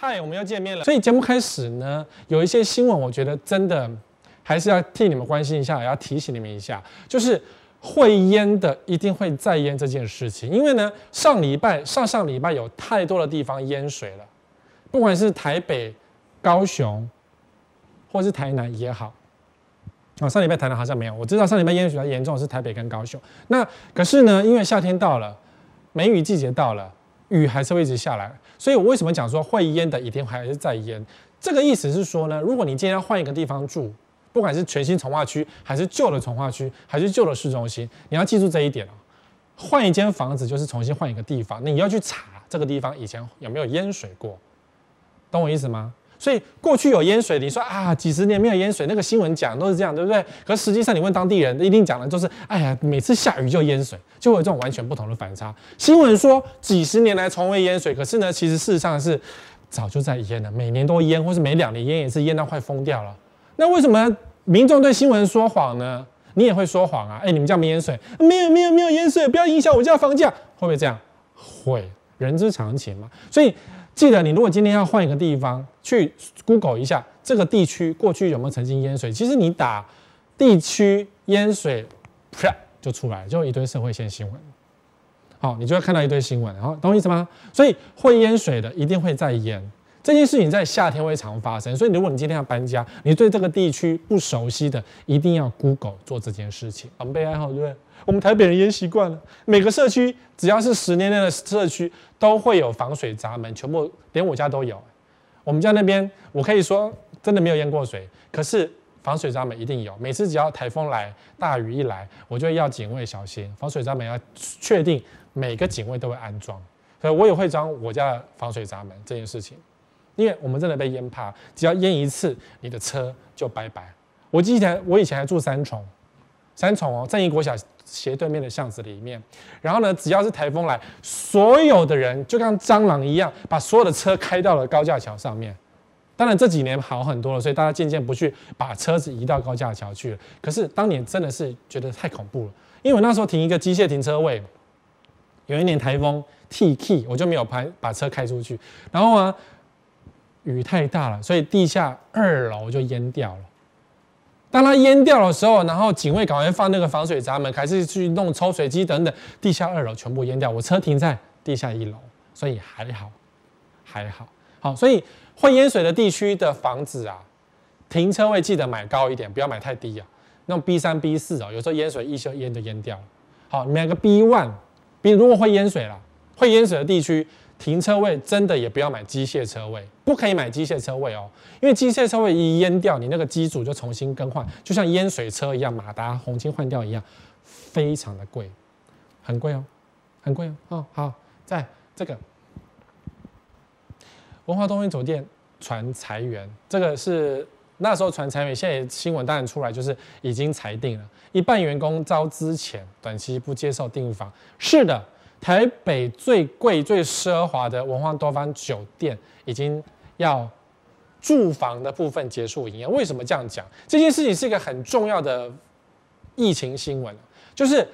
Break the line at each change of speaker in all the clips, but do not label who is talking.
嗨，我们又见面了。所以节目开始呢，有一些新闻，我觉得真的还是要替你们关心一下，也要提醒你们一下，就是会淹的一定会再淹这件事情。因为呢，上礼拜、上上礼拜有太多的地方淹水了，不管是台北、高雄，或是台南也好。哦，上礼拜台南好像没有，我知道上礼拜淹水比较严重是台北跟高雄。那可是呢，因为夏天到了，梅雨季节到了。雨还是会一直下来，所以我为什么讲说会淹的一定还是在淹？这个意思是说呢，如果你今天要换一个地方住，不管是全新从化区，还是旧的从化区，还是旧的市中心，你要记住这一点哦。换一间房子就是重新换一个地方，那你要去查这个地方以前有没有淹水过，懂我意思吗？所以过去有淹水，你说啊，几十年没有淹水，那个新闻讲都是这样，对不对？可实际上你问当地人，一定讲的都是，哎呀，每次下雨就淹水，就会有这种完全不同的反差。新闻说几十年来从未淹水，可是呢，其实事实上是早就在淹了，每年都淹，或是每两年淹一次，淹到快疯掉了。那为什么民众对新闻说谎呢？你也会说谎啊？哎，你们家没淹水，没有没有没有淹水，不要影响我家房价，会不会这样？会，人之常情嘛。所以。记得，你如果今天要换一个地方，去 Google 一下这个地区过去有没有曾经淹水。其实你打地区淹水，啪就出来，就一堆社会线新闻。好，你就会看到一堆新闻，然后懂我意思吗？所以会淹水的一定会再淹。这件事情在夏天会常发生，所以如果你今天要搬家，你对这个地区不熟悉的，一定要 Google 做这件事情。防备爱好对不对？我们台北人淹习惯了，每个社区只要是十年内的社区，都会有防水闸门，全部连我家都有。我们家那边，我可以说真的没有淹过水，可是防水闸门一定有。每次只要台风来、大雨一来，我就要警卫小心，防水闸门要确定每个警卫都会安装，所以我也会装我家的防水闸门这件事情。因为我们真的被淹怕，只要淹一次，你的车就拜拜。我记得我以前还住三重，三重哦，正义国小斜对面的巷子里面。然后呢，只要是台风来，所有的人就像蟑螂一样，把所有的车开到了高架桥上面。当然这几年好很多了，所以大家渐渐不去把车子移到高架桥去了。可是当年真的是觉得太恐怖了，因为我那时候停一个机械停车位，有一年台风 T K，我就没有拍把车开出去，然后啊。雨太大了，所以地下二楼就淹掉了。当它淹掉的时候，然后警卫赶快放那个防水闸门，开始去弄抽水机等等，地下二楼全部淹掉。我车停在地下一楼，所以还好，还好。好，所以会淹水的地区的房子啊，停车位记得买高一点，不要买太低啊。那种 B 三、B 四哦，有时候淹水一修淹就淹掉了。好，买个 B one，B 如果会淹水了，会淹水的地区。停车位真的也不要买机械车位，不可以买机械车位哦，因为机械车位一淹掉，你那个机组就重新更换，就像淹水车一样，马达、红金换掉一样，非常的贵，很贵哦，很贵哦。哦，好，在这个文华东方酒店传裁员，这个是那时候传裁员，现在新闻当然出来就是已经裁定了，一半员工遭资遣，短期不接受订房。是的。台北最贵、最奢华的文化多方酒店已经要住房的部分结束营业。为什么这样讲？这件事情是一个很重要的疫情新闻，就是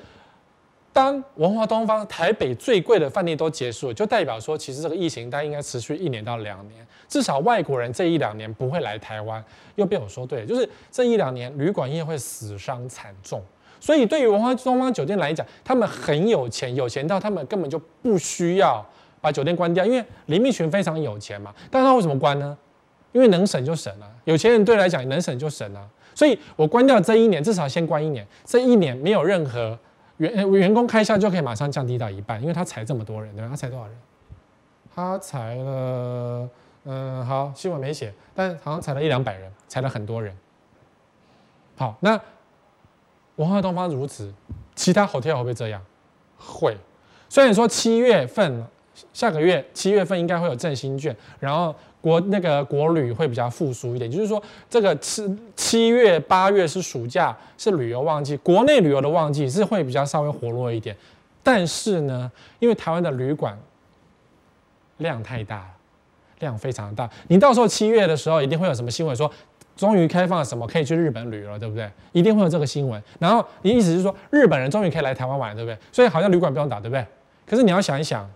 当文化东方台北最贵的饭店都结束，就代表说，其实这个疫情它应该持续一年到两年，至少外国人这一两年不会来台湾。又被我说对了，就是这一两年旅馆业会死伤惨重。所以，对于文化东方酒店来讲，他们很有钱，有钱到他们根本就不需要把酒店关掉，因为林密群非常有钱嘛。但是他为什么关呢？因为能省就省了。有钱人对来讲能省就省了。所以我关掉这一年，至少先关一年。这一年没有任何员员工开销，就可以马上降低到一半，因为他裁这么多人，对吧？他裁多少人？他裁了，嗯，好，新闻没写，但好像裁了一两百人，裁了很多人。好，那。文化东方如此，其他 hotel 会不会这样？会。虽然说七月份，下个月七月份应该会有振兴券，然后国那个国旅会比较复苏一点，就是说这个七七月八月是暑假，是旅游旺季，国内旅游的旺季是会比较稍微活络一点。但是呢，因为台湾的旅馆量太大了，量非常大，你到时候七月的时候一定会有什么新闻说。终于开放了什么可以去日本旅游了，对不对？一定会有这个新闻。然后你意思是说，日本人终于可以来台湾玩，对不对？所以好像旅馆不用打，对不对？可是你要想一想，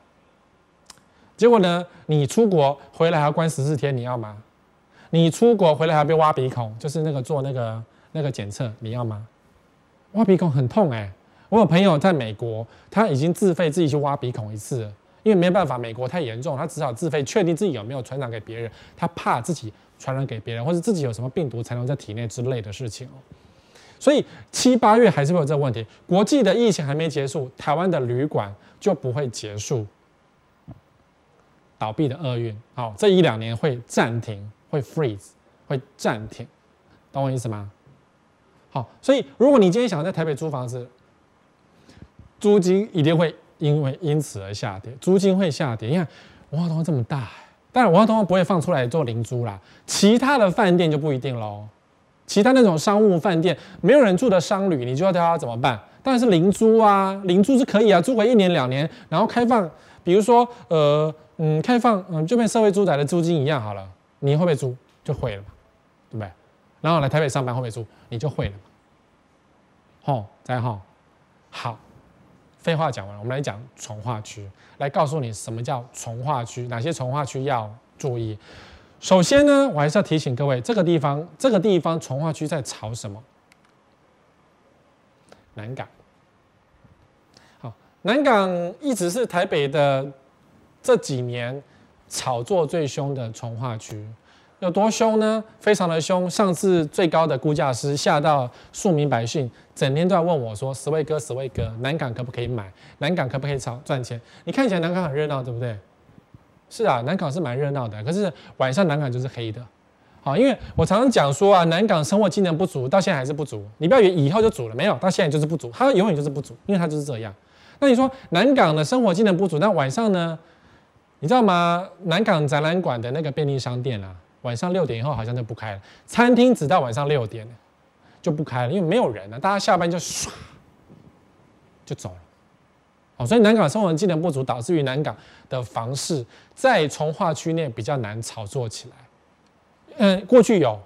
结果呢，你出国回来还要关十四天，你要吗？你出国回来还要被挖鼻孔，就是那个做那个那个检测，你要吗？挖鼻孔很痛哎、我有朋友在美国，他已经自费自己去挖鼻孔一次，因为没办法，美国太严重，他只好自费确定自己有没有传染给别人，他怕自己传染给别人，或者自己有什么病毒残留在体内之类的事情哦。所以七八月还是会有这个问题，国际的疫情还没结束，台湾的旅馆就不会结束倒闭的厄运。好，这一两年会暂停，会 freeze，会暂停，懂我意思吗？好，所以如果你今天想要在台北租房子，租金一定会因为因此而下跌，租金会下跌。你看文化这么大，当然文化通不会放出来做灵租啦，其他的饭店就不一定喽。其他那种商务饭店，没有人住的商旅，你就要教他怎么办？当然是灵租啊，灵租是可以啊，租个一年两年，然后开放，比如说呃嗯开放嗯就跟社会住宅的租金一样好了，你会不会租？就会了嘛，对不对？然后来台北上班会不会租？你就会了嘛。好，再好，好，废话讲完了，我们来讲重划区，来告诉你什么叫重划区，哪些重划区要注意。首先呢，我还是要提醒各位，这个地方，这个地方重划区在炒什么？南港。好，南港一直是台北的这几年炒作最凶的重划区，有多凶呢？非常的凶。上次最高的估价师吓到庶民百姓，整天都在问我说：“十位哥，十位哥，南港可不可以买？南港可不可以炒赚钱？”你看起来南港很热闹，对不对？是啊，南港是蛮热闹的，可是晚上南港就是黑的，好，因为我常常讲说啊，南港生活机能不足，到现在还是不足。你不要以为以后就足了，没有，到现在就是不足，它永远就是不足，因为它就是这样。那你说南港的生活机能不足，那晚上呢？你知道吗？南港展览馆的那个便利商店啊，晚上六点以后好像就不开了，餐厅直到晚上六点就不开了，因为没有人了，大家下班就唰就走了。哦，所以南港生活机能不足，导致于南港的房市在从化区内比较难炒作起来。嗯，过去有，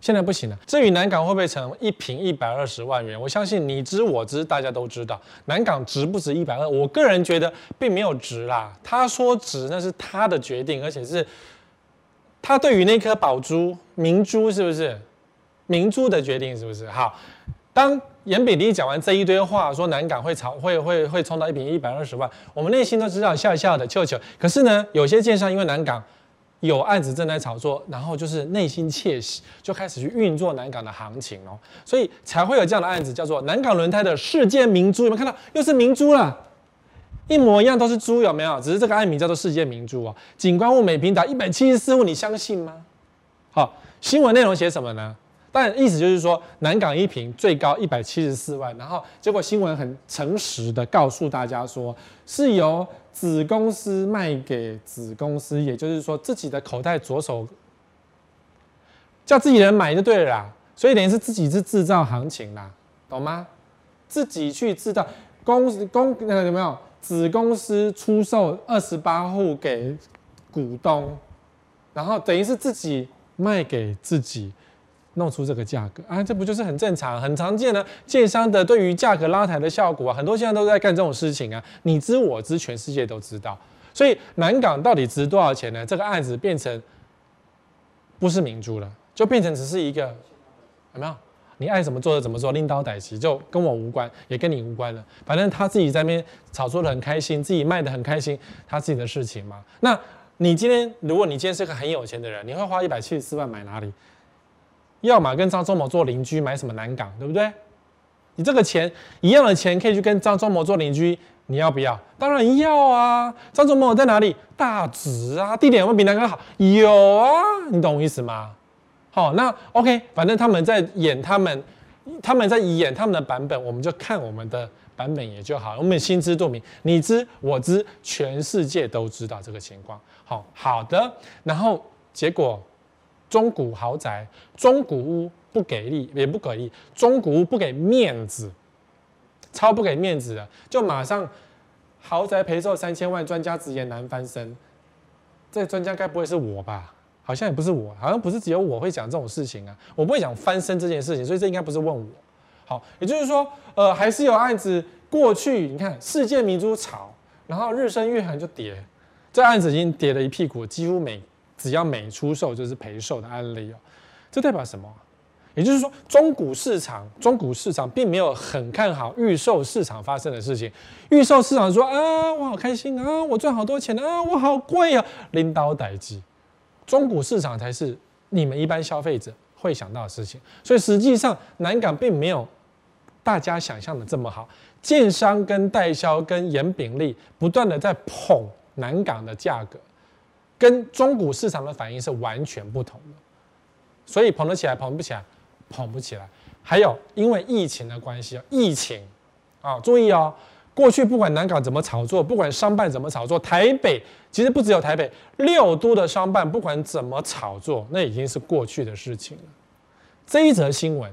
现在不行了。至于南港会不会成一平一百二十万元，我相信你知我知，大家都知道。南港值不值一百二？我个人觉得并没有值啦。他说值，那是他的决定，而且是他对于那颗宝珠、明珠是不是？明珠的决定是不是？好，当。颜比利讲完这一堆话，说南港会炒，会会会冲到一坪一百二十万，我们内心都知道笑笑的，笑笑。可是呢，有些建商因为南港有案子正在炒作，然后就是内心窃喜，就开始去运作南港的行情哦，所以才会有这样的案子，叫做南港轮胎的世界明珠。有没有看到？又是明珠了，一模一样都是猪，有没有？只是这个案名叫做世界明珠哦。景观物每坪达一百七十四户，你相信吗？好，新闻内容写什么呢？但意思就是说，南港一坪最高一百七十四万，然后结果新闻很诚实的告诉大家说，是由子公司卖给子公司，也就是说自己的口袋左手叫自己人买就对了啦，所以等于是自己是制造行情啦，懂吗？自己去制造公司公那个有没有？子公司出售二十八户给股东，然后等于是自己卖给自己。弄出这个价格啊，这不就是很正常、很常见的建商的对于价格拉抬的效果啊？很多现在都在干这种事情啊，你知我知，全世界都知道。所以南港到底值多少钱呢？这个案子变成不是明珠了，就变成只是一个有没有？你爱怎么做就怎么做，拎刀逮起就跟我无关，也跟你无关了。反正他自己在那边炒作的很开心，自己卖的很开心，他自己的事情嘛。那你今天，如果你今天是个很有钱的人，你会花一百七十四万买哪里？要么跟张忠谋做邻居，买什么南港，对不对？你这个钱一样的钱可以去跟张忠谋做邻居，你要不要？当然要啊！张忠谋在哪里？大直啊，地点有没有比南港好？有啊，你懂我意思吗？好，那 OK，反正他们在演他们，他们在演他们的版本，我们就看我们的版本也就好。我们心知肚明，你知我知，全世界都知道这个情况。好好的，然后结果。中古豪宅、中古屋不给力，也不给力。中古屋不给面子，超不给面子的，就马上豪宅赔售三千万，专家直言难翻身。这专家该不会是我吧？好像也不是我，好像不是只有我会讲这种事情啊。我不会讲翻身这件事情，所以这应该不是问我。好，也就是说，呃，还是有案子过去，你看世界明珠炒，然后日升月恒就跌，这案子已经跌了一屁股，几乎每只要每出售就是赔售的案例哦。这代表什么？也就是说，中古市场，中古市场并没有很看好预售市场发生的事情。预售市场说啊，我好开心啊，我赚好多钱啊，我好贵啊，领导代志。中古市场才是你们一般消费者会想到的事情。所以实际上，南港并没有大家想象的这么好。建商跟代销跟严炳立不断的在捧南港的价格，跟中古市场的反应是完全不同的。所以捧得起来，捧不起来。捧不起来，还有因为疫情的关系，疫情啊，注意哦，过去不管南港怎么炒作，不管商办怎么炒作，台北其实不只有台北，六都的商办不管怎么炒作，那已经是过去的事情了。这一则新闻，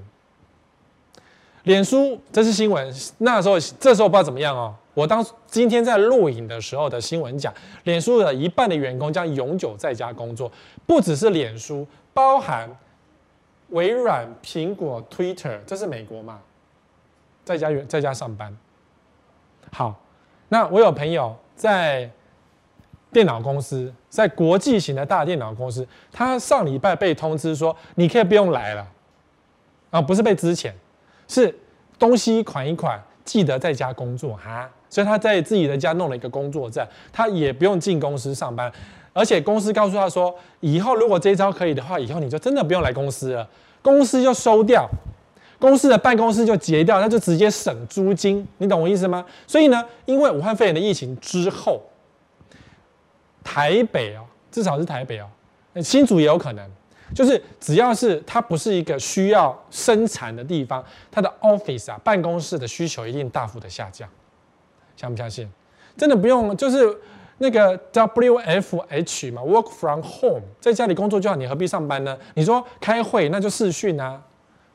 脸书这是新闻，那时候这时候不知道怎么样哦。我当今天在录影的时候的新闻讲，脸书的一半的员工将永久在家工作，不只是脸书，包含。微软、苹果、Twitter，这是美国嘛？在家在家上班。好，那我有朋友在电脑公司，在国际型的大电脑公司，他上礼拜被通知说，你可以不用来了。啊，不是被资遣，是东西款一款，记得在家工作哈。所以他在自己的家弄了一个工作站，他也不用进公司上班。而且公司告诉他说，以后如果这一招可以的话，以后你就真的不用来公司了，公司就收掉，公司的办公室就结掉，他就直接省租金，你懂我意思吗？所以呢，因为武汉肺炎的疫情之后，台北哦，至少是台北哦，新竹也有可能，就是只要是它不是一个需要生产的地方，它的 office 啊办公室的需求一定大幅的下降，相不相信？真的不用，就是。那个 W F H 嘛，Work from home，在家里工作就好，你何必上班呢？你说开会那就视讯啊，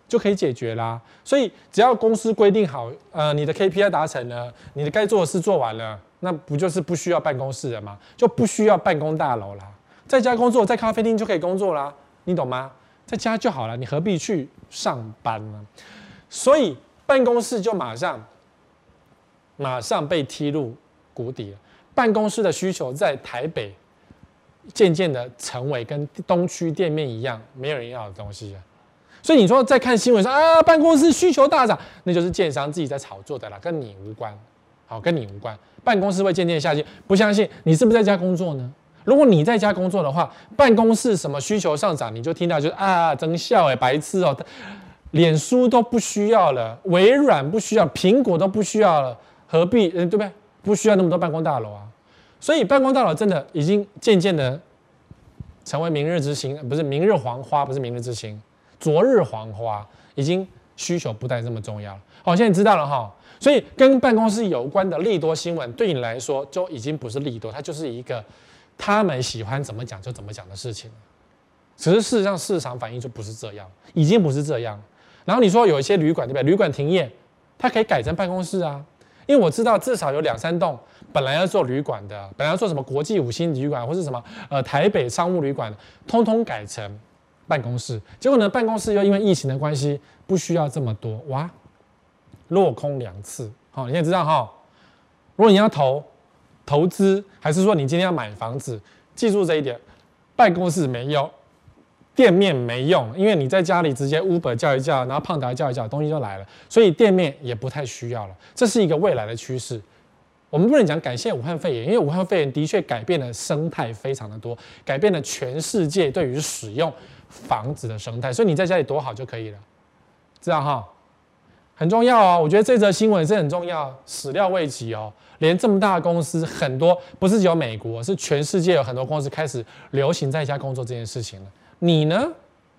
就可以解决啦。所以只要公司规定好，呃，你的 K P I 达成了，你的该做的事做完了，那不就是不需要办公室了吗？就不需要办公大楼啦，在家工作，在咖啡厅就可以工作啦，你懂吗？在家就好了，你何必去上班呢？所以办公室就马上马上被踢入谷底了。办公室的需求在台北渐渐的成为跟东区店面一样没有人要的东西，所以你说在看新闻说啊，办公室需求大涨，那就是建商自己在炒作的啦，跟你无关，好，跟你无关。办公室会渐渐下去，不相信你是不是在家工作呢？如果你在家工作的话，办公室什么需求上涨，你就听到就是啊，真笑哎，白痴哦，脸书都不需要了，微软不需要，苹果都不需要了，何必嗯，对不对？不需要那么多办公大楼啊，所以办公大楼真的已经渐渐的成为明日之星，不是明日黄花，不是明日之星，昨日黄花，已经需求不再这么重要了。好，现在知道了哈，所以跟办公室有关的利多新闻，对你来说就已经不是利多，它就是一个他们喜欢怎么讲就怎么讲的事情。只是事实上市场反应就不是这样，已经不是这样。然后你说有一些旅馆对不对？旅馆停业，它可以改成办公室啊。因为我知道至少有两三栋本来要做旅馆的，本来要做什么国际五星旅馆或是什么呃台北商务旅馆，通通改成办公室。结果呢，办公室又因为疫情的关系不需要这么多，哇，落空两次。好，你也知道哈，如果你要投投资，还是说你今天要买房子，记住这一点，办公室没用。店面没用，因为你在家里直接 Uber 叫一叫，然后胖达叫一叫，东西就来了，所以店面也不太需要了。这是一个未来的趋势。我们不能讲感谢武汉肺炎，因为武汉肺炎的确改变了生态非常的多，改变了全世界对于使用房子的生态。所以你在家里躲好就可以了，这样哈，很重要哦。我觉得这则新闻是很重要，始料未及哦。连这么大的公司，很多不是只有美国，是全世界有很多公司开始流行在家工作这件事情了。你呢？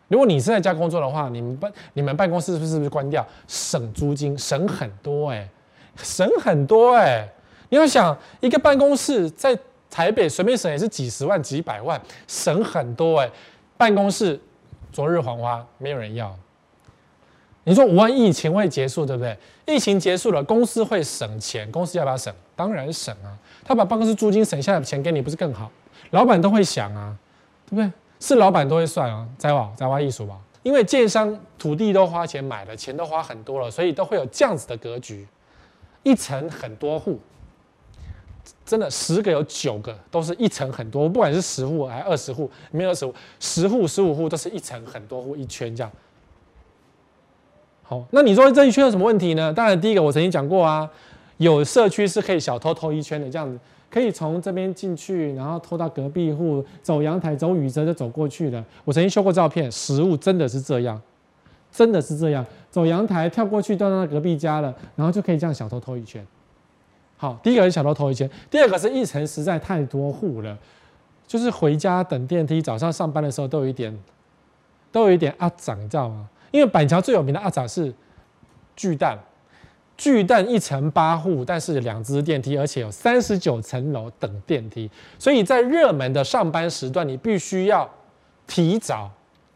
如果你是在家工作的话，你们办你们办公室是不是，不是关掉，省租金，省很多哎、省很多哎、你要想一个办公室在台北随便省也是几十万几百万，省很多哎、办公室昨日黄花，没有人要。你说五万疫情会结束，对不对？疫情结束了，公司会省钱，公司要不要省？当然省啊。他把办公室租金省下来的钱给你，不是更好？老板都会想啊，对不对？是老板都会算啊，在哇，在挖艺术吧，因为建商土地都花钱买了，钱都花很多了，所以都会有这样子的格局，一层很多户，真的十个有九个都是一层很多，不管是十户还是二十户，没有二十户，十户十五户都是一层很多户一圈这样。好，那你说这一圈有什么问题呢？当然，第一个我曾经讲过啊，有社区是可以小偷偷一圈的，这样子可以从这边进去，然后偷到隔壁户，走阳台走雨遮就走过去了。我曾经修过照片，实物真的是这样，真的是这样，走阳台跳过去到那隔壁家了，然后就可以这样小偷偷一圈。好，第一个是小偷偷一千，第二个是一层实在太多户了，就是回家等电梯，早上上班的时候都有一点，都有一点阿长，你知道吗？因为板桥最有名的阿长是巨蛋，巨蛋一层八户，但是两只电梯，而且有三十九层楼等电梯，所以在热门的上班时段，你必须要提早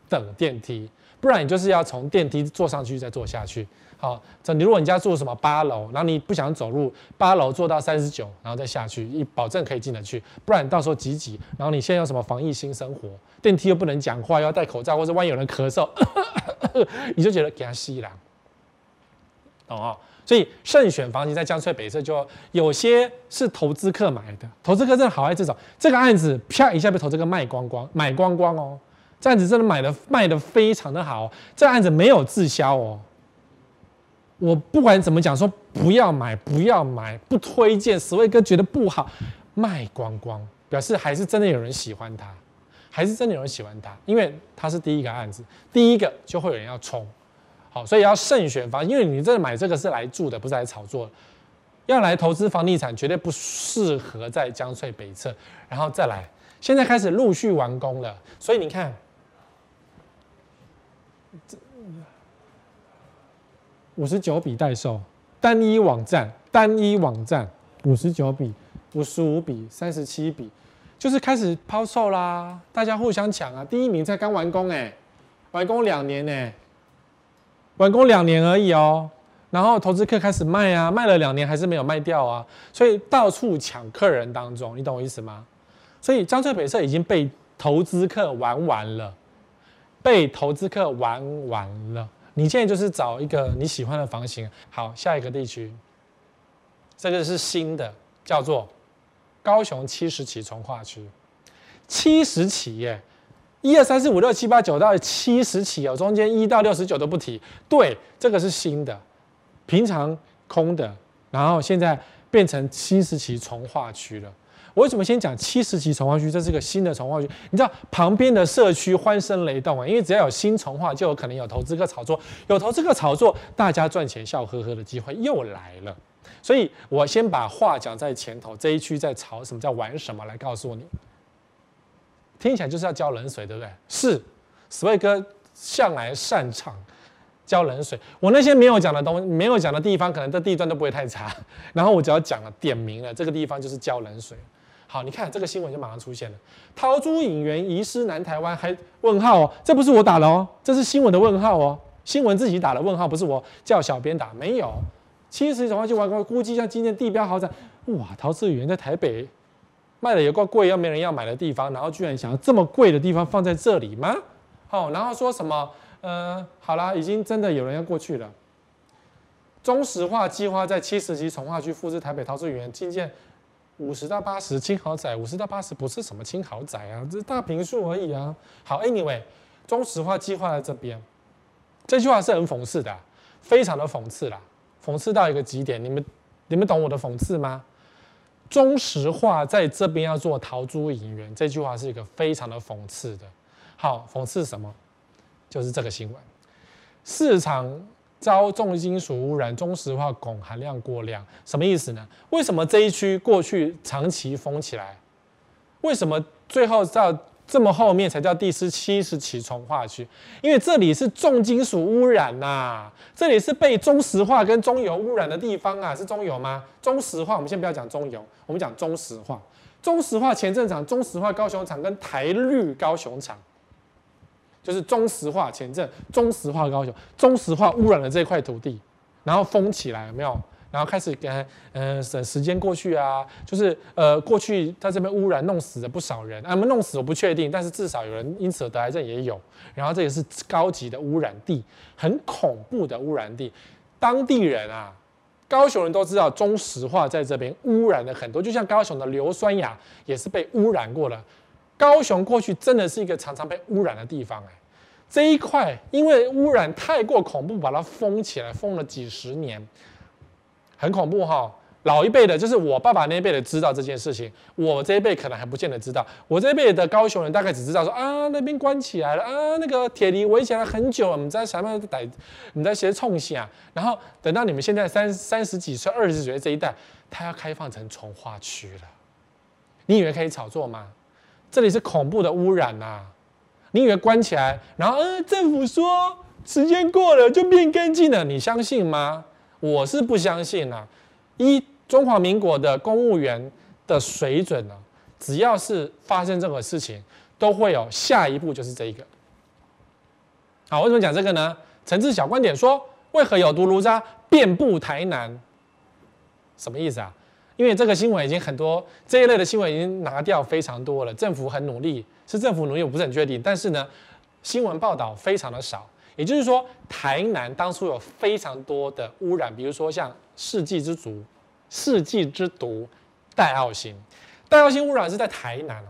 等电梯，不然你就是要从电梯坐上去再坐下去。好，这你如果你家住什么八楼，然后你不想走路，八楼坐到三十九，然后再下去，你保证可以进得去。不然你到时候挤挤，然后你现在有什么防疫新生活，电梯又不能讲话，要戴口罩，或者万一有人咳嗽，你就觉得给他吸了，懂啊？所以慎选房型在江翠北侧，就有些是投资客买的，投资客真的好爱这种，这个案子啪一下被投资客卖光光，买光光哦，这案子真的买的卖的非常的好，这案子没有滞销哦。我不管怎么讲，说不要买，不要买，不推荐。十位哥觉得不好，卖光光，表示还是真的有人喜欢它，还是真的有人喜欢它，因为它是第一个案子，第一个就会有人要冲，好，所以要慎选房，因为你真的买这个是来住的，不是来炒作，要来投资房地产，绝对不适合在江翠北侧，然后再来，现在开始陆续完工了，所以你看。五十九笔代售，单一网站，单一网站，五十九笔，五十五笔，三十七笔，就是开始抛售啦，大家互相抢啊，第一名才刚完工哎、完工两年哎、完工两年而已哦、然后投资客开始卖啊，卖了两年还是没有卖掉啊，所以到处抢客人当中，你懂我意思吗？所以江翠北社已经被投资客玩完了，被投资客玩完了。你现在就是找一个你喜欢的房型。好，下一个地区，这个是新的，叫做高雄七十期重划区。七十起耶，一二三四五六七八九到七十起哦，中间一到六十九都不提。对，这个是新的，平常空的，然后现在变成七十期重划区了。我为什么先讲七十期重划区？这是个新的重划区，你知道旁边的社区欢声雷动啊，因为只要有新重化，就有可能有投资客炒作，有投资客炒作，大家赚钱笑呵呵的机会又来了。所以我先把话讲在前头，这一区在炒什么，在玩什么，来告诉你，听起来就是要浇冷水，对不对？是，所以哥向来擅长浇冷水。我那些没有讲的东西，没有讲的地方，可能这地段都不会太差。然后我只要讲了，点名了，这个地方就是浇冷水。好，你看这个新闻就马上出现了。陶朱隐园遗失南台湾，还问号哦？这不是我打的哦，这是新闻的问号哦。新闻自己打的问号，不是我叫小编打。没有，七十种话就完工，估计像今天地标豪宅，哇，陶朱隐园在台北卖的也够贵，又没人要买的地方，然后居然想要这么贵的地方放在这里吗？好，然后说什么？呃，好啦，已经真的有人要过去了。中石化计划在七十级重化区复制台北陶朱隐园新建。五十到八十轻豪宅，五十到八十不是什么轻豪宅啊，这是大平数而已啊。好，Anyway，中石化计划在这边，这句话是很讽刺的，非常的讽刺啦，讽刺到一个极点。你们你们懂我的讽刺吗？中石化在这边要做陶朱隐园，这句话是一个非常的讽刺的。好，讽刺什么？就是这个新闻，市场。遭重金属污染，中石化汞含量过量，什么意思呢？为什么这一区过去长期封起来？为什么最后到这么后面才叫第十七十期重化区？因为这里是重金属污染呐、啊，这里是被中石化跟中油污染的地方啊，是中油吗？中石化，我们先不要讲中油，我们讲中石化。中石化前镇厂，中石化高雄厂跟台绿高雄厂。就是中石化前镇，中石化高雄，中石化污染了这块土地，然后封起来，有没有？然后开始给，嗯，省时间过去啊，就是呃，过去在这边污染弄死了不少人，啊，弄死我不确定，但是至少有人因此得癌症也有。然后这也是高级的污染地，很恐怖的污染地，当地人啊，高雄人都知道中石化在这边污染了很多，就像高雄的硫酸亚也是被污染过了。高雄过去真的是一个常常被污染的地方，哎，这一块因为污染太过恐怖，把它封起来，封了几十年，很恐怖哈。老一辈的，就是我爸爸那一辈的知道这件事情，我这一辈可能还不见得知道。我这一辈的高雄人大概只知道说啊，那边关起来了啊，那个铁犁围起来很久了，我们在什么在你在写冲线啊？然后等到你们现在三三十几岁、二十几岁这一代，它要开放成从化区了，你以为可以炒作吗？这里是恐怖的污染呐、你以为关起来，然后呃政府说时间过了就变干净了，你相信吗？我是不相信呐、啊。一中华民国的公务员的水准呢，只要是发生这个事情，都会有下一步，就是这一个。好，为什么讲这个呢？陈志小观点说，为何有毒炉渣遍布台南？什么意思啊？因为这个新闻已经很多这一类的新闻已经拿掉非常多了，政府很努力，是政府努力，我不是很确定。但是呢，新闻报道非常的少，也就是说，台南当初有非常多的污染，比如说像世纪之毒。世纪之毒，戴奥辛，戴奥辛污染是在台南，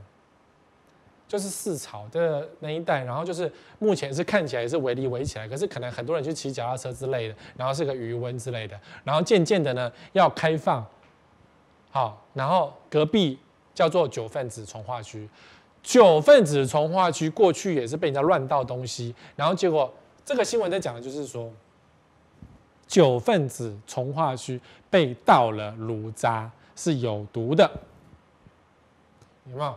就是四草的那一带，然后就是目前是看起来是围篱围起来，可是可能很多人去骑脚踏车之类的，然后是个余温之类的，然后渐渐的呢要开放，好，然后隔壁叫做九份子从化区，九份子从化区过去也是被人家乱倒东西，然后结果这个新闻在讲的就是说。九份子从化区被倒了炉渣，是有毒的，有没有？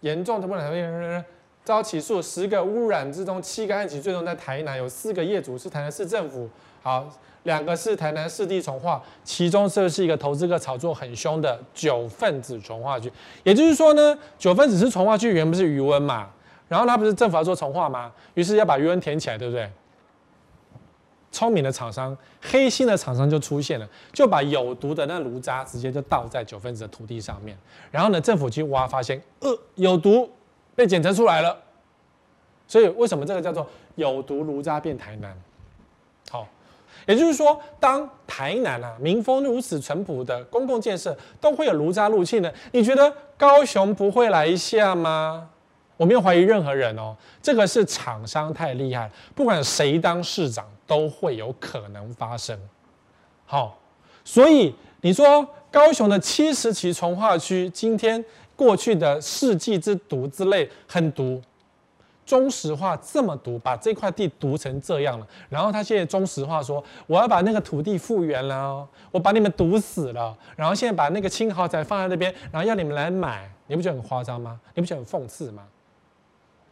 严重的不能 遭起诉，十个污染之中，七个案起，最终在台南有四个业主是台南市政府，好，两个是台南市地重划，其中这是一个投资客炒作很凶的九份子重划区，也就是说呢，九份子是重划区，原本是余温嘛，然后他不是政府要做重划吗？于是要把余温填起来，对不对？聪明的厂商，黑心的厂商就出现了，就把有毒的那炉渣直接就倒在九份子的土地上面。然后呢，政府去挖，发现呃有毒，被检测出来了。所以为什么这个叫做有毒炉渣变台南？好，也就是说，当台南啊民风如此淳朴的公共建设都会有炉渣入侵的，你觉得高雄不会来一下吗？我没有怀疑任何人哦，这个是厂商太厉害，不管谁当市长。都会有可能发生，好，所以你说高雄的七十期从化区，今天过去的世纪之毒之类很毒，中石化这么毒，把这块地毒成这样了，然后他现在中石化说我要把那个土地复原了哦，我把你们毒死了，然后现在把那个青豪宅放在那边，然后要你们来买，你不觉得很夸张吗？你不觉得很讽刺吗？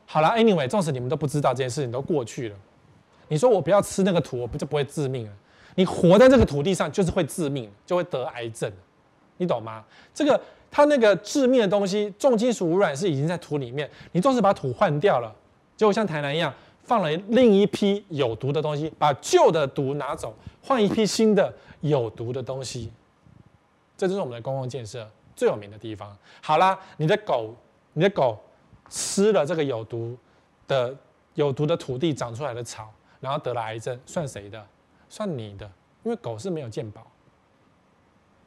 好了，Anyway，纵使你们都不知道这件事情都过去了。你说我不要吃那个土，我不就不会致命了？你活在这个土地上就是会致命，就会得癌症，你懂吗？这个它那个致命的东西，重金属污染是已经在土里面，你总是把土换掉了，结果像台南一样放了另一批有毒的东西，把旧的毒拿走，换一批新的有毒的东西，这就是我们的公共建设最有名的地方。好啦，你的狗，你的狗吃了这个有毒的有毒的土地长出来的草。然后得了癌症，算谁的？算你的，因为狗是没有健保，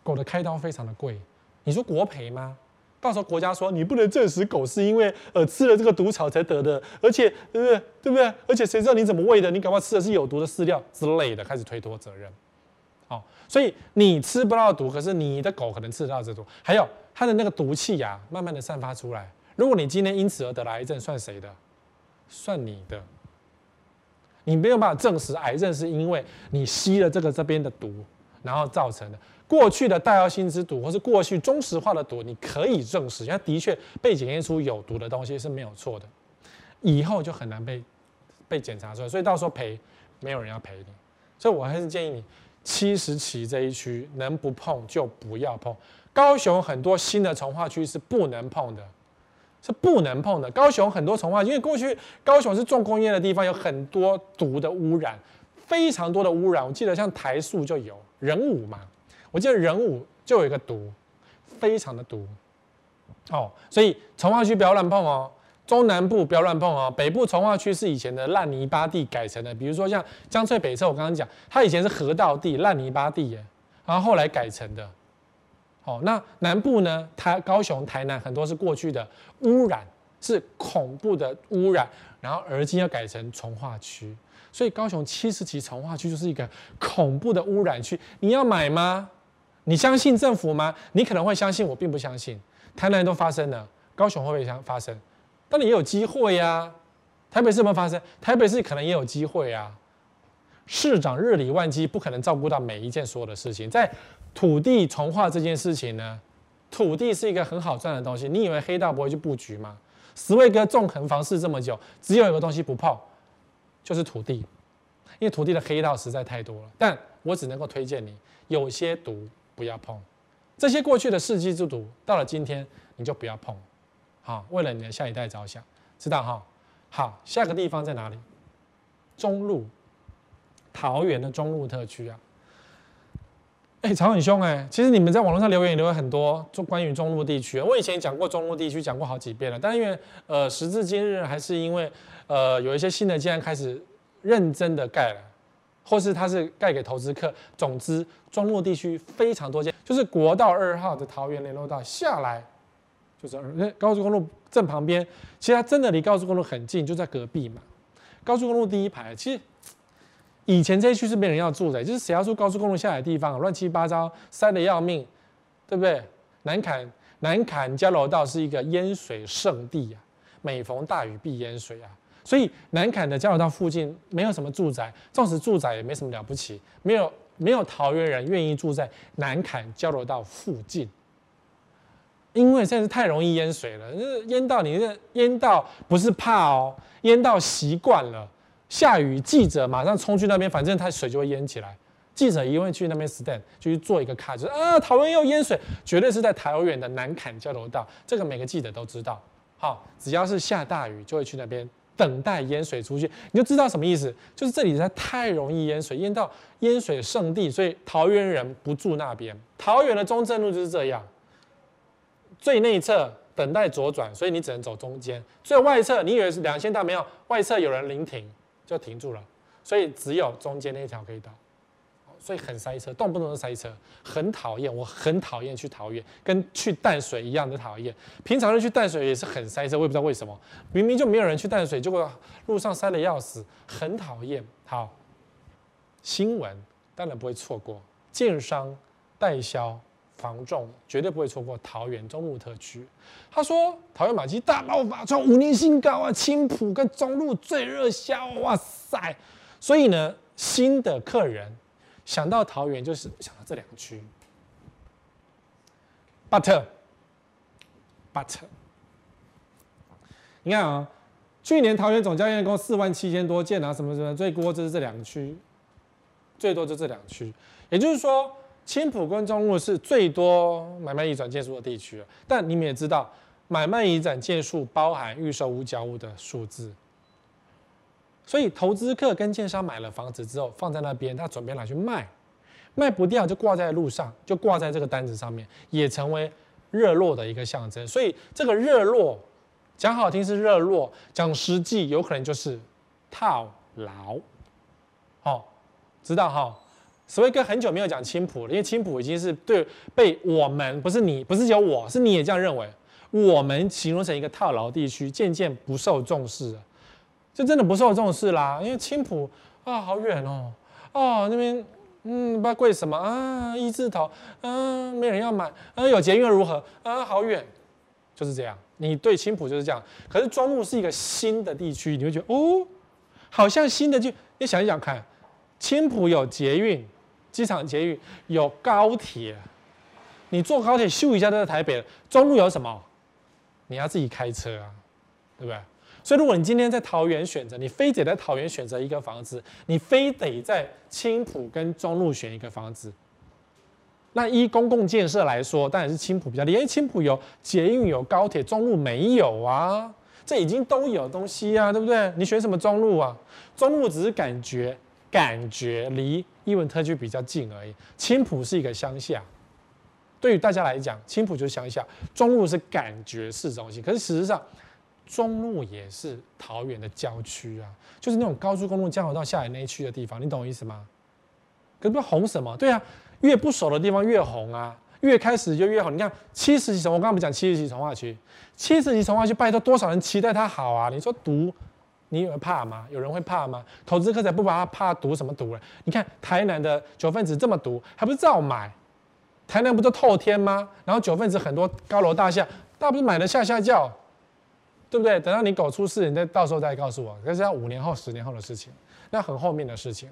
狗的开刀非常的贵。你说国赔吗？到时候国家说你不能证实狗是因为呃吃了这个毒草才得的，而且对不对？对不对？而且谁知道你怎么喂的？你搞不好吃的是有毒的饲料之类的，开始推脱责任。好，所以你吃不到毒，可是你的狗可能吃得到这毒。还有它的那个毒气呀，慢慢的散发出来。如果你今天因此而得了癌症，算谁的？算你的。你没有办法证实癌症是因为你吸了这个这边的毒，然后造成的。过去的戴奥辛之毒，或是过去中石化的毒，你可以证实，它的确被检验出有毒的东西是没有错的。以后就很难被被检查出来，所以到时候赔，没有人要赔你。所以我还是建议你，七十期这一区能不碰就不要碰。高雄很多新的重化区是不能碰的。是不能碰的。高雄很多重划，因为过去高雄是重工业的地方，有很多毒的污染，非常多的污染。我记得像台塑就有，仁武嘛，我记得仁武就有一个毒，非常的毒。哦，所以重划区不要乱碰哦，中南部不要乱碰哦，北部重划区是以前的烂泥巴地改成的，比如说像江翠北侧，我刚刚讲，它以前是河道地、烂泥巴地耶，然后后来改成的。哦，那南部呢？台高雄、台南很多是过去的污染，是恐怖的污染，然后而今要改成重划区，所以高雄七十期重划区就是一个恐怖的污染区。你要买吗？你相信政府吗？你可能会相信，我并不相信。台南都发生了，高雄会不会相发生？但你也有机会呀、台北市有没有发生？台北市可能也有机会啊。市长日理万机，不可能照顾到每一件所有的事情，在。土地重划这件事情呢，土地是一个很好赚的东西。你以为黑道不会去布局吗？十位哥纵横房市这么久，只有一个东西不碰，就是土地，因为土地的黑道实在太多了。但我只能够推荐你，有些毒不要碰，这些过去的世纪之毒，到了今天你就不要碰。好，为了你的下一代着想，知道哈？好，下个地方在哪里？中路，桃园的中路特区啊。哎，吵很凶哎！其实你们在网络上留言也留了很多，就关于中路地区。我以前讲过中路地区，讲过好几遍了。但因为呃，时至今日，还是因为呃，有一些新的建案开始认真的盖了，或是它是盖给投资客。总之，中路地区非常多间，就是国道二号的桃园联络道下来，就是高速公路正旁边。其实它真的离高速公路很近，就在隔壁嘛。高速公路第一排，其实。以前这一区是没人要住的，就是谁要住高速公路下来的地方，乱七八糟，塞得要命，对不对？南坎南坎交流道是一个淹水圣地啊，每逢大雨必淹水啊，所以南坎的交流道附近没有什么住宅，纵使住宅也没什么了不起，没有没有桃园人愿意住在南坎交流道附近，因为现在是太容易淹水了，淹到你这淹到不是怕哦，淹到习惯了。下雨，记者马上冲去那边，反正它水就会淹起来。记者一定会去那边 stand，就去做一个卡，就是啊，桃园又淹水，绝对是在桃园的南崁交流道。这个每个记者都知道。好，只要是下大雨，就会去那边等待淹水出去，你就知道什么意思。就是这里实在太容易淹水，淹到淹水圣地，所以桃园人不住那边。桃园的中正路就是这样，最内侧等待左转，所以你只能走中间。最外侧，你以为是两线道没有，外侧有人临停。就停住了，所以只有中间那一条可以到，所以很塞车，动不动就塞车，很讨厌。我很讨厌去桃园，跟去淡水一样的讨厌。平常人去淡水也是很塞车，我也不知道为什么，明明就没有人去淡水，结果路上塞得要死，很讨厌。好，新闻当然不会错过，建商代销。房仲绝对不会错过桃园中路特区。他说，桃园马基大爆发，创五年新高啊！青埔跟中路最热销，哇塞！所以呢，新的客人想到桃园就是想到这两区。But But，你看啊，去年桃园总交易共四万七千多件啊，什么什么最多就是这两区，最多就这两区，也就是说。青埔跟中路是最多买卖移转件数的地区，但你们也知道，买卖移转件数包含预售屋交屋的数字，所以投资客跟建商买了房子之后放在那边，他准备拿去卖，卖不掉就挂在路上，就挂在这个单子上面，也成为热络的一个象征。所以这个热络讲好听是热络，讲实际有可能就是套牢。哦，知道哈？所以跟很久没有讲青埔了，因为青埔已经是对被我们不是你，不是只有我，是你也这样认为，我们形容成一个套牢地区，渐渐不受重视了，就真的不受重视啦。因为青埔啊，好远哦，哦那边嗯不知道贵什么啊，一字头，嗯、没人要买，啊有捷运如何啊，好远，就是这样。你对青埔就是这样，可是中路是一个新的地区，你会觉得哦，好像新的就你想一想看，青埔有捷运。机场捷运有高铁，你坐高铁咻一下就在台北了。中路有什么？你要自己开车啊，对不对？所以如果你今天在桃园选择，你非得在桃园选择一个房子，你非得在青埔跟中路选一个房子，那依公共建设来说，当然是青埔比较厉害。因为青埔有捷运有高铁，中路没有啊，这已经都有东西啊，对不对？你选什么中路啊？中路只是感觉。感觉离艺文特区比较近而已。青埔是一个乡下，对于大家来讲，青埔就是乡下。中路是感觉市中心，可是事实上，中路也是桃园的郊区啊，就是那种高速公路交流道下来那一区的地方，你懂我意思吗？可是不知道红什么？对啊，越不熟的地方越红啊，越开始就越好。你看七十级从我刚刚不讲七十期重划区，七十期重划区拜托多少人期待它好啊？你说读，你以为怕吗？有人会怕吗？投资客才不怕它怕毒什么毒了？你看台南的九份子这么毒，还不是照买？台南不就透天吗？然后九份子很多高楼大厦，大不是买的下下叫，对不对？等到你狗出事，你再到时候再告诉我，可是要五年后、十年后的事情，那很后面的事情。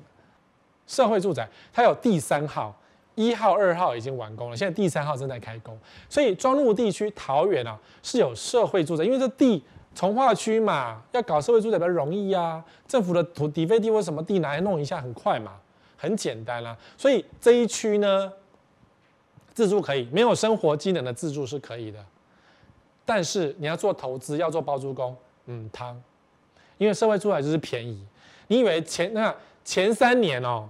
社会住宅它有第三号、一号、二号已经完工了，现在第三号正在开工。所以庄陆地区桃园啊是有社会住宅，因为这地从化区嘛，要搞社会住宅比较容易啊。政府的土地、非地或什么地拿来弄一下很快嘛，很简单啊。所以这一区呢。自住可以，没有生活机能的自住是可以的，但是你要做投资，要做包租公，嗯，汤，因为社会住宅就是便宜。你以为前那前三年哦，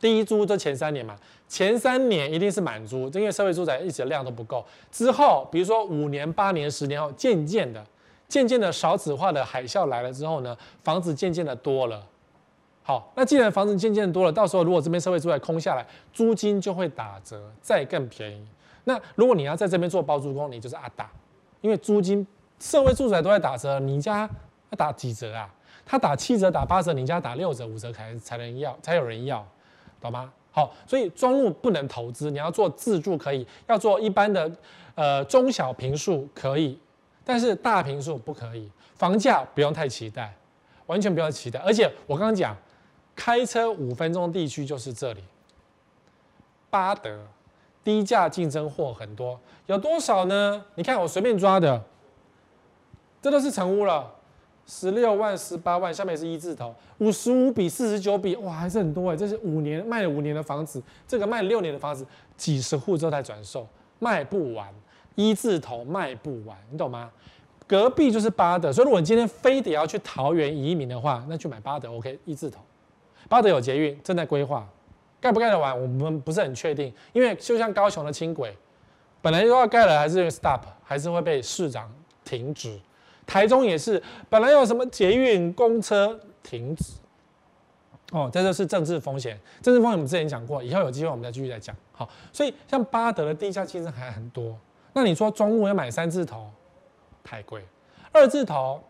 第一租就前三年嘛，前三年一定是满租，因为社会住宅一直量都不够。之后比如说五年、八年、十年后，渐渐的、渐渐的少子化的海啸来了之后呢，房子渐渐的多了。好，那既然房子渐渐多了，到时候如果这边社会住宅空下来，租金就会打折，再更便宜。那如果你要在这边做包租公，你就是阿打，因为租金社会住宅都在打折，你家要打几折啊？他打七折、打八折，你家打六折、五折才才能要，才有人要，懂吗？好，所以庄陆不能投资，你要做自住可以，要做一般的呃中小平数可以，但是大平数不可以。房价不用太期待，完全不要期待。而且我刚刚讲。开车五分钟地区就是这里，八德低价竞争货很多，有多少呢？你看我随便抓的，这都是成屋了，十六万、十八万，下面是一字头，五十五比四十九比，哇，还是很多哎。这是五年卖了五年的房子，这个卖六年的房子，几十户之后再转售，卖不完，一字头卖不完，你懂吗？隔壁就是八德，所以如果你今天非得要去桃园移民的话，那去买八德，OK，一字头。八德有捷运，正在规划，盖不盖得完，我们不是很确定。因为就像高雄的轻轨，本来就要盖了，还是 stop，还是会被市长停止。台中也是，本来有什么捷运、公车停止。哦，这就是政治风险。政治风险我们之前讲过，以后有机会我们再继续再讲。好，所以像八德的地价竞争还很多。那你说中路要买三字头，太贵；二字头。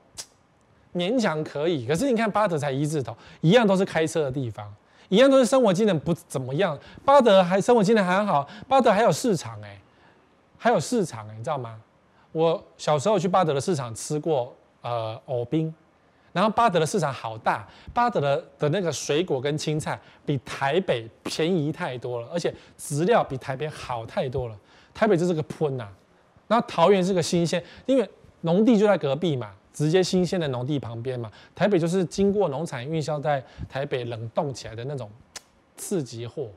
勉强可以，可是你看巴德才一字头，一样都是开车的地方，一样都是生活技能不怎么样。巴德还生活技能还好，巴德还有市场哎、还有市场哎、你知道吗？我小时候去巴德的市场吃过呃藕冰，然后巴德的市场好大，巴德的的那个水果跟青菜比台北便宜太多了，而且质料比台北好太多了。台北就是个喷呐、然后桃园是个新鲜，因为农地就在隔壁嘛。直接新鲜的农地旁边嘛，台北就是经过农产运销在台北冷冻起来的那种次级货，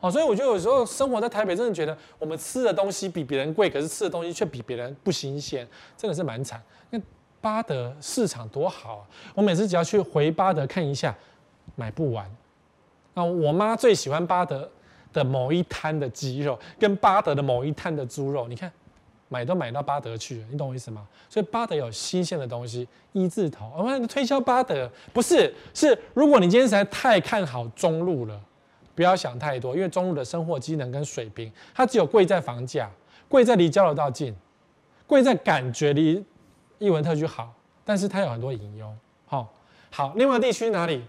哦，所以我觉得有时候生活在台北，真的觉得我们吃的东西比别人贵，可是吃的东西却比别人不新鲜，真的是蛮惨。那八德市场多好啊，我每次只要去回八德看一下，买不完。那我妈最喜欢八德的某一摊的鸡肉，跟八德的某一摊的猪肉，你看。买都买到巴德去了，你懂我意思吗？所以巴德有新鲜的东西，一字头。我们推销巴德不是，是如果你今天实在太看好中路了，不要想太多，因为中路的生活机能跟水平，它只有贵在房价，贵在离交流道近，贵在感觉离艺文特区好，但是它有很多隐忧。好，好，另外地区哪里？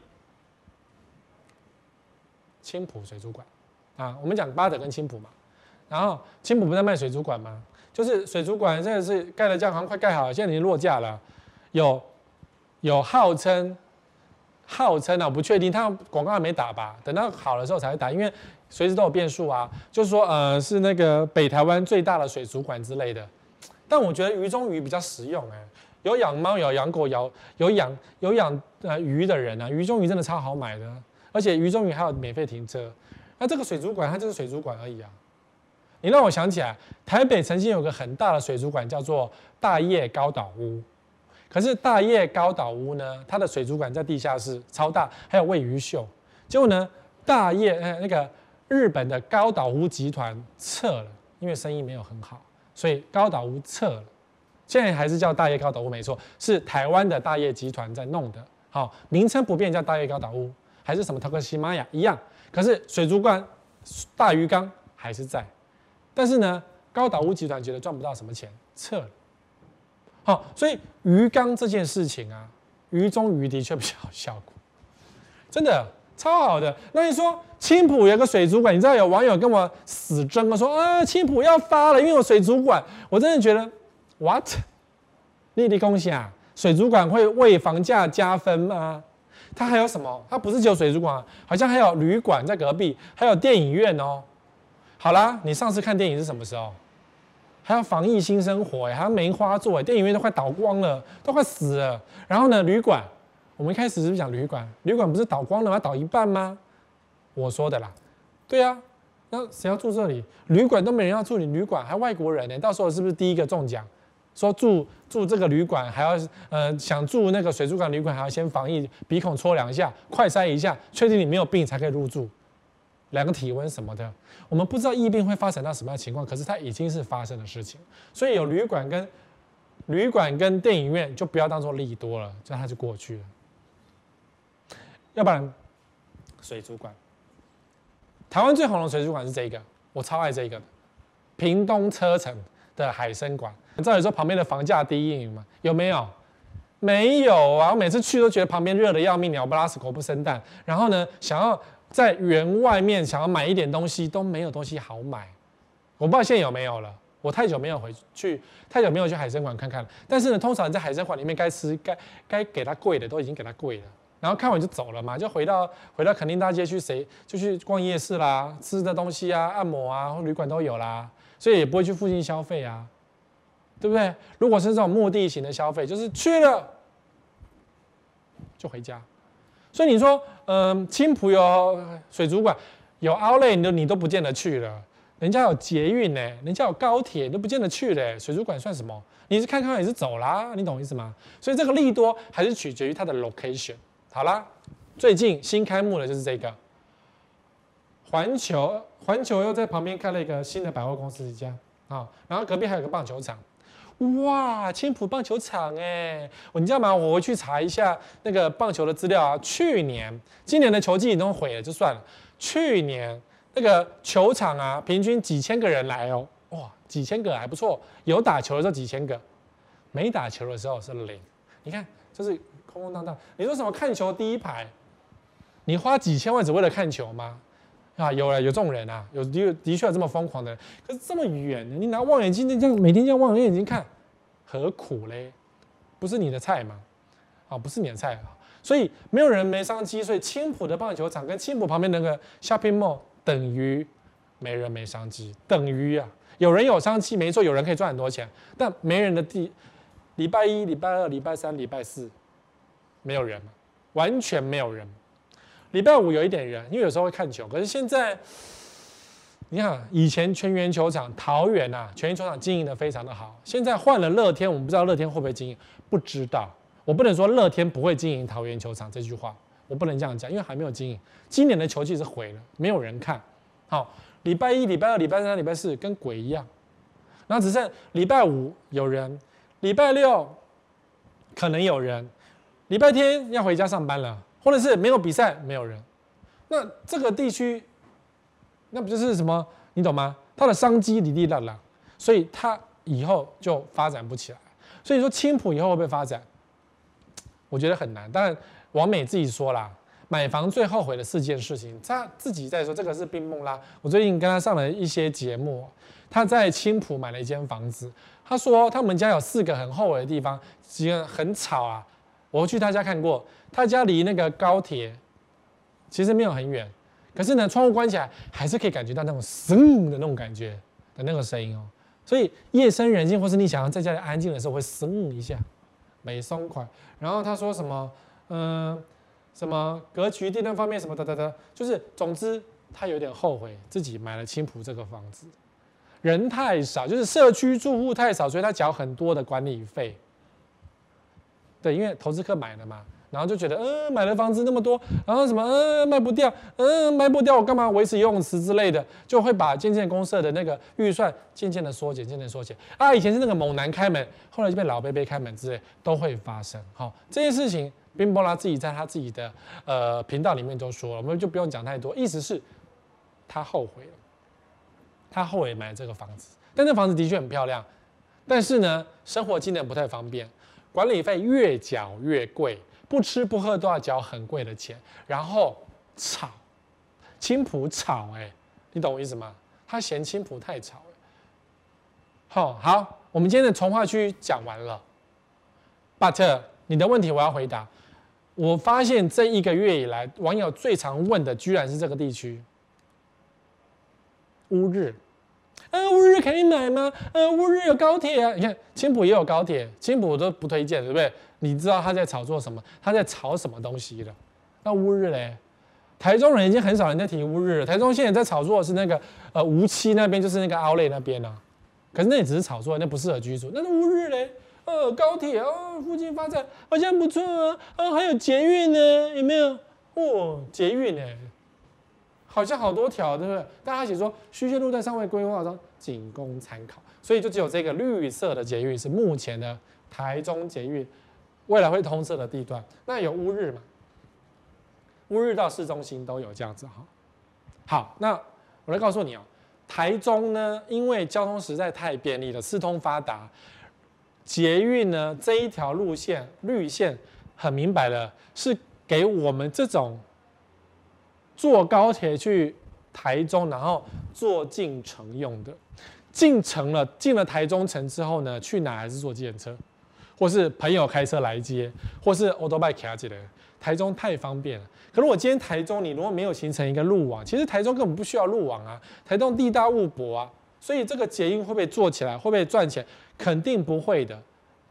青埔水族馆啊，我们讲巴德跟青埔嘛，然后青埔不是在卖水族馆吗？就是水族馆，现在是盖了，这样好像快盖好了，现在已经落架了。有有号称号称啊，我不确定，他广告还没打吧？等到好的时候才会打，因为随时都有变数啊。就是说，呃，是那个北台湾最大的水族馆之类的。但我觉得鱼中鱼比较实用哎、有养猫、有养狗、有有养有养呃鱼的人啊，鱼中鱼真的超好买的，而且鱼中鱼还有免费停车。那这个水族馆它就是水族馆而已啊。你让我想起来，台北曾经有个很大的水族馆，叫做大叶高岛屋。可是大叶高岛屋呢，它的水族馆在地下室，超大，还有喂鱼秀。结果呢，大叶呃那个日本的高岛屋集团撤了，因为生意没有很好，所以高岛屋撤了。现在还是叫大叶高岛屋没错，是台湾的大叶集团在弄的。好，名称不变，叫大叶高岛屋，还是什么 Takashimaya 一样。可是水族馆大鱼缸还是在，但是呢，高岛屋集团觉得赚不到什么钱，撤了。好，所以鱼缸这件事情啊，鱼中鱼的确比较有效果，真的超好的。那你说青浦有个水族馆，你知道有网友跟我死争啊，说啊青浦要发了，因为有水族馆，我真的觉得 what？立立恭喜啊，水族馆会为房价加分吗？它还有什么？它不是只有水族馆，好像还有旅馆在隔壁，还有电影院哦。好啦，你上次看电影是什么时候？还要防疫新生活哎，还要梅花座哎，电影院都快倒光了，都快死了。然后呢，旅馆，我们一开始是不是讲旅馆？旅馆不是倒光了吗？倒一半吗？我说的啦。对啊，那谁要住这里？旅馆都没人要住，你旅馆还外国人呢？到时候是不是第一个中奖？说住住这个旅馆还要呃想住那个水族馆旅馆还要先防疫，鼻孔搓两下，快筛一下，确定你没有病才可以入住。量个体温什么的，我们不知道疫病会发展到什么样的情况，可是它已经是发生的事情，所以有旅馆跟旅馆跟电影院就不要当做利多了，这样它就过去了。要不然，水族馆，台湾最红的水族馆是这个，我超爱这个的，屏东车城的海生馆。你知道有时候旁边的房价低吗？有没有？没有啊！我每次去都觉得旁边热的要命，鸟不拉屎，狗不生蛋。然后呢，想要。在园外面想要买一点东西都没有东西好买，我不知道现在有没有了。我太久没有回去，太久没有去海参馆看看了。但是呢，通常在海参馆里面该吃该该给他贵的都已经给他贵了，然后看完就走了嘛，就回到回到垦丁大街去谁就去逛夜市啦，吃的东西啊、按摩啊、或旅馆都有啦，所以也不会去附近消费啊，对不对？如果是这种目的型的消费，就是去了就回家。所以你说，嗯，青埔有水族馆，有 Outlet，你都你都不见得去了。人家有捷运呢，人家有高铁，你都不见得去了。水族馆算什么？你是看看也是走啦，你懂意思吗？所以这个利多还是取决于它的 location。好啦，最近新开幕的就是这个环球，环球又在旁边开了一个新的百货公司一家啊，然后隔壁还有个棒球场。哇，青埔棒球场哎，你知道吗？我回去查一下那个棒球的资料啊。去年、今年的球季都毁了，就算了。去年那个球场啊，平均几千个人来哦，哇，几千个还不错。有打球的时候几千个，没打球的时候是零。你看，就是空空荡荡。你说什么看球第一排？你花几千万只为了看球吗？啊，有了，有这种人啊，有的的确有这么疯狂的，可是这么远，你拿望远镜那这样每天这样望远镜看，何苦嘞？不是你的菜吗？啊，不是你的菜啊，所以没有人没商机，所以青埔的棒球场跟青埔旁边那个 shopping mall 等于没人没商机，等于啊，有人有商机没错，有人可以赚很多钱，但没人的地，礼拜一、礼拜二、礼拜三、礼拜四没有人，完全没有人。礼拜五有一点人，因为有时候会看球。可是现在，你看以前全员球场桃园啊，全员球场经营的非常的好。现在换了乐天，我们不知道乐天会不会经营，不知道。我不能说乐天不会经营桃园球场这句话，我不能这样讲，因为还没有经营。今年的球季是毁了，没有人看。好，礼拜一、礼拜二、礼拜三、礼拜四跟鬼一样，然后只剩礼拜五有人，礼拜六可能有人，礼拜天要回家上班了。或者是没有比赛，没有人，那这个地区，那不就是什么？你懂吗？它的商机哩哩啦啦，所以它以后就发展不起来。所以说青浦以后会不会发展？我觉得很难。当然，王美自己说啦，买房最后悔的四件事情，他自己在说这个是冰梦啦。我最近跟他上了一些节目，他在青浦买了一间房子，他说他们家有四个很后悔的地方，几个很吵啊。我去他家看过，他家离那个高铁其实没有很远，可是呢，窗户关起来还是可以感觉到那种声的那种感觉的那个声音哦。所以夜深人静，或是你想要在家里安静的时候，会声一下，没松快。然后他说什么，嗯，什么格局、地段方面什么的的的，就是总之他有点后悔自己买了青浦这个房子，人太少，就是社区住户太少，所以他缴很多的管理费。对，因为投资客买了嘛，然后就觉得，嗯、呃，买了房子那么多，然后什么，嗯、呃，卖不掉，嗯、呃，卖不掉，我干嘛维持游泳池之类的，就会把渐渐公社的那个预算渐渐的缩减，渐渐缩减。啊，以前是那个猛男开门，后来就被老伯伯开门之类，都会发生。好、哦，这件事情，冰波拉自己在他自己的呃频道里面都说了，我们就不用讲太多。意思是，他后悔了，他后悔买了这个房子，但这房子的确很漂亮，但是呢，生活机能不太方便，管理费越缴越贵，不吃不喝都要缴很贵的钱，然后吵，青埔吵，哎，你懂我意思吗？他嫌青埔太吵，哎，好，好，我们今天的重划区讲完了，but 你的问题我要回答。我发现这一个月以来，网友最常问的居然是这个地区，乌日，呃，乌日可以买吗？呃，乌日有高铁啊，你看青埔也有高铁，青埔都不推荐，对不对？你知道他在炒作什么？他在炒什么东西的？那乌日嘞？台中人已经很少人在提乌日了，台中现在在炒作的是那个呃梧栖那边，就是那个奥莱那边啊，可是那也只是炒作，那不适合居住。那是乌日嘞？呃，高铁哦，附近发展好像不错啊。啊，还有捷运呢，有没有？哦，捷运呢，好像好多条，对不对？大家一起说，虚线路段尚未规划中，仅供参考。所以就只有这个绿色的捷运是目前的台中捷运未来会通车的地段。那有乌日嘛？乌日到市中心都有这样子哈。好，那我来告诉你哦，台中呢，因为交通实在太便利了，四通发达。捷运呢，这一条路线绿线很明白的，是给我们这种坐高铁去台中，然后坐进城用的。进城了，进了台中城之后呢，去哪还是坐计程车，或是朋友开车来接，或是欧多拜卡起来。台中太方便了。可是我今天台中，你如果没有形成一个路网，其实台中根本不需要路网啊。台中地大物博啊。所以这个捷运会不会做起来？会不会赚钱？肯定不会的。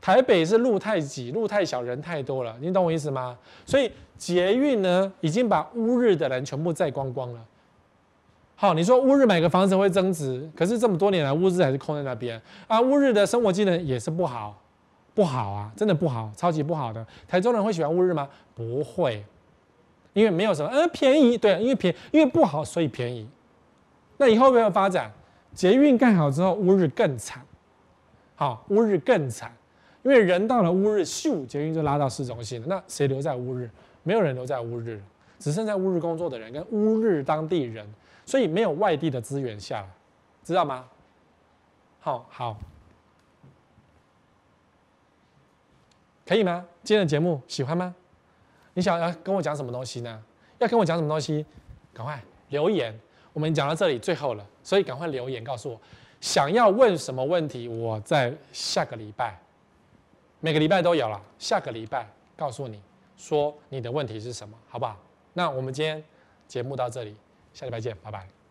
台北是路太挤，路太小，人太多了，你懂我意思吗？所以捷运呢，已经把乌日的人全部载光光了。好，你说乌日买个房子会增值，可是这么多年来乌日还是空在那边啊。乌日的生活机能也是不好，不好啊，真的不好，超级不好的。台中人会喜欢乌日吗？不会，因为没有什么，呃，便宜，对，因为便宜，因为不好，所以便宜。那以后会不会发展？捷运盖好之后，乌日更惨。好，乌日更惨，因为人到了乌日，咻，捷运就拉到市中心了。那谁留在乌日？没有人留在乌日，只剩在乌日工作的人跟乌日当地人，所以没有外地的资源下来，知道吗？好好，可以吗？今天的节目喜欢吗？你想要跟我讲什么东西呢？要跟我讲什么东西？赶快留言。我们讲到这里最后了，所以赶快留言告诉我，想要问什么问题，我在下个礼拜，每个礼拜都有了，下个礼拜告诉你说你的问题是什么，好不好？那我们今天节目到这里，下礼拜见，拜拜。